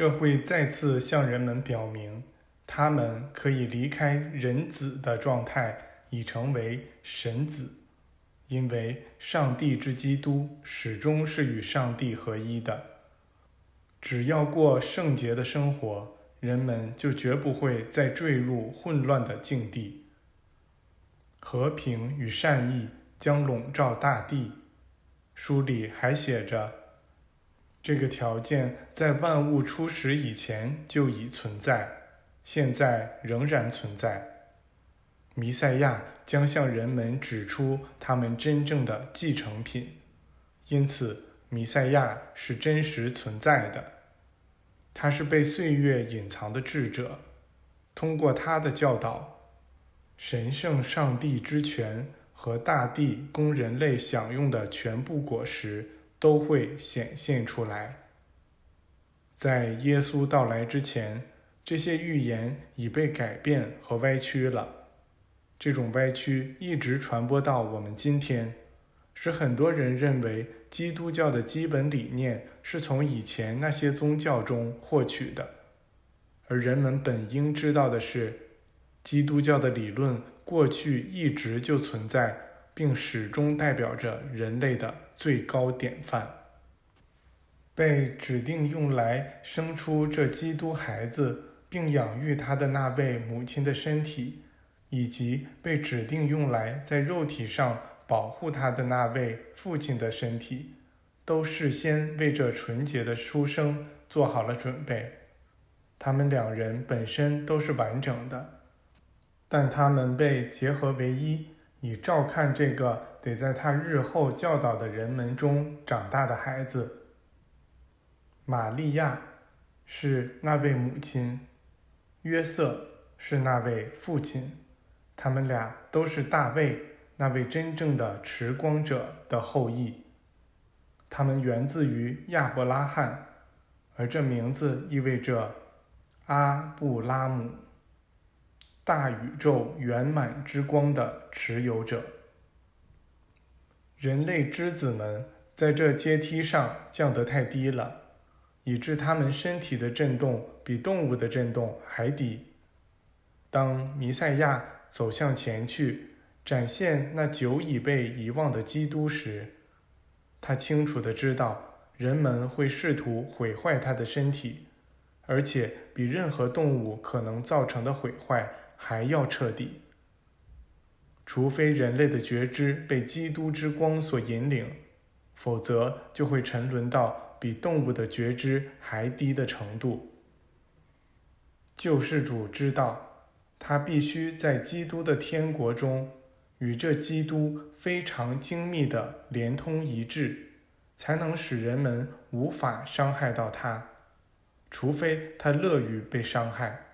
这会再次向人们表明，他们可以离开人子的状态，已成为神子，因为上帝之基督始终是与上帝合一的。只要过圣洁的生活，人们就绝不会再坠入混乱的境地。和平与善意将笼罩大地。书里还写着，这个条件在万物初始以前就已存在，现在仍然存在。弥赛亚将向人们指出他们真正的继承品，因此弥赛亚是真实存在的。他是被岁月隐藏的智者，通过他的教导，神圣上帝之权。和大地供人类享用的全部果实都会显现出来。在耶稣到来之前，这些预言已被改变和歪曲了。这种歪曲一直传播到我们今天，使很多人认为基督教的基本理念是从以前那些宗教中获取的。而人们本应知道的是，基督教的理论。过去一直就存在，并始终代表着人类的最高典范。被指定用来生出这基督孩子并养育他的那位母亲的身体，以及被指定用来在肉体上保护他的那位父亲的身体，都事先为这纯洁的出生做好了准备。他们两人本身都是完整的。但他们被结合为一，以照看这个得在他日后教导的人们中长大的孩子。玛利亚是那位母亲，约瑟是那位父亲，他们俩都是大卫那位真正的持光者的后裔。他们源自于亚伯拉罕，而这名字意味着阿布拉姆。大宇宙圆满之光的持有者，人类之子们在这阶梯上降得太低了，以致他们身体的震动比动物的震动还低。当弥赛亚走向前去，展现那久已被遗忘的基督时，他清楚的知道人们会试图毁坏他的身体，而且比任何动物可能造成的毁坏。还要彻底，除非人类的觉知被基督之光所引领，否则就会沉沦到比动物的觉知还低的程度。救世主知道，他必须在基督的天国中与这基督非常精密的连通一致，才能使人们无法伤害到他，除非他乐于被伤害。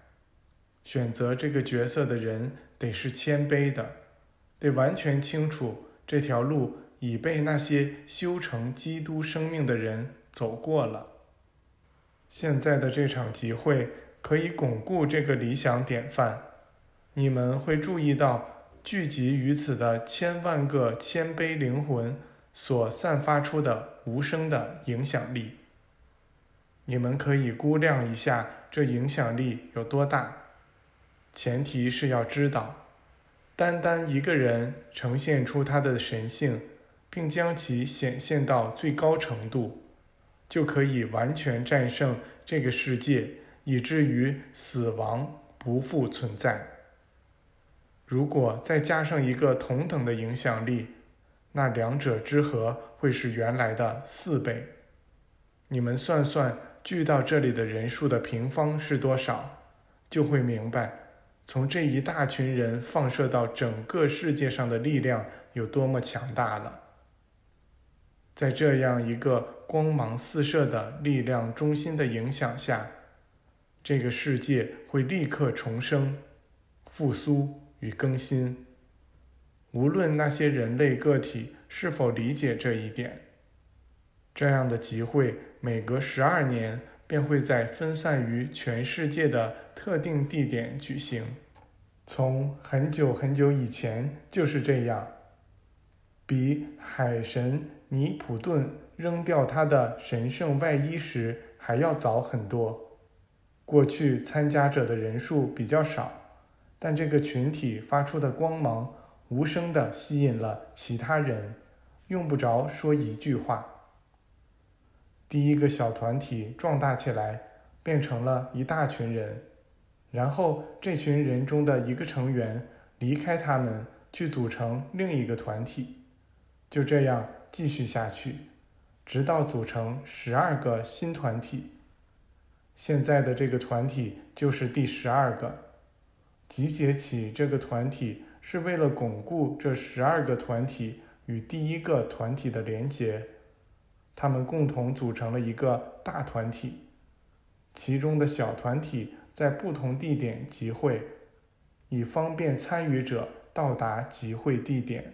选择这个角色的人得是谦卑的，得完全清楚这条路已被那些修成基督生命的人走过了。现在的这场集会可以巩固这个理想典范。你们会注意到聚集于此的千万个谦卑灵魂所散发出的无声的影响力。你们可以估量一下这影响力有多大。前提是要知道，单单一个人呈现出他的神性，并将其显现到最高程度，就可以完全战胜这个世界，以至于死亡不复存在。如果再加上一个同等的影响力，那两者之和会是原来的四倍。你们算算聚到这里的人数的平方是多少，就会明白。从这一大群人放射到整个世界上的力量有多么强大了！在这样一个光芒四射的力量中心的影响下，这个世界会立刻重生、复苏与更新。无论那些人类个体是否理解这一点，这样的集会每隔十二年。便会在分散于全世界的特定地点举行。从很久很久以前就是这样。比海神尼普顿扔掉他的神圣外衣时还要早很多。过去参加者的人数比较少，但这个群体发出的光芒无声地吸引了其他人，用不着说一句话。第一个小团体壮大起来，变成了一大群人，然后这群人中的一个成员离开他们，去组成另一个团体，就这样继续下去，直到组成十二个新团体。现在的这个团体就是第十二个。集结起这个团体是为了巩固这十二个团体与第一个团体的连结。他们共同组成了一个大团体，其中的小团体在不同地点集会，以方便参与者到达集会地点。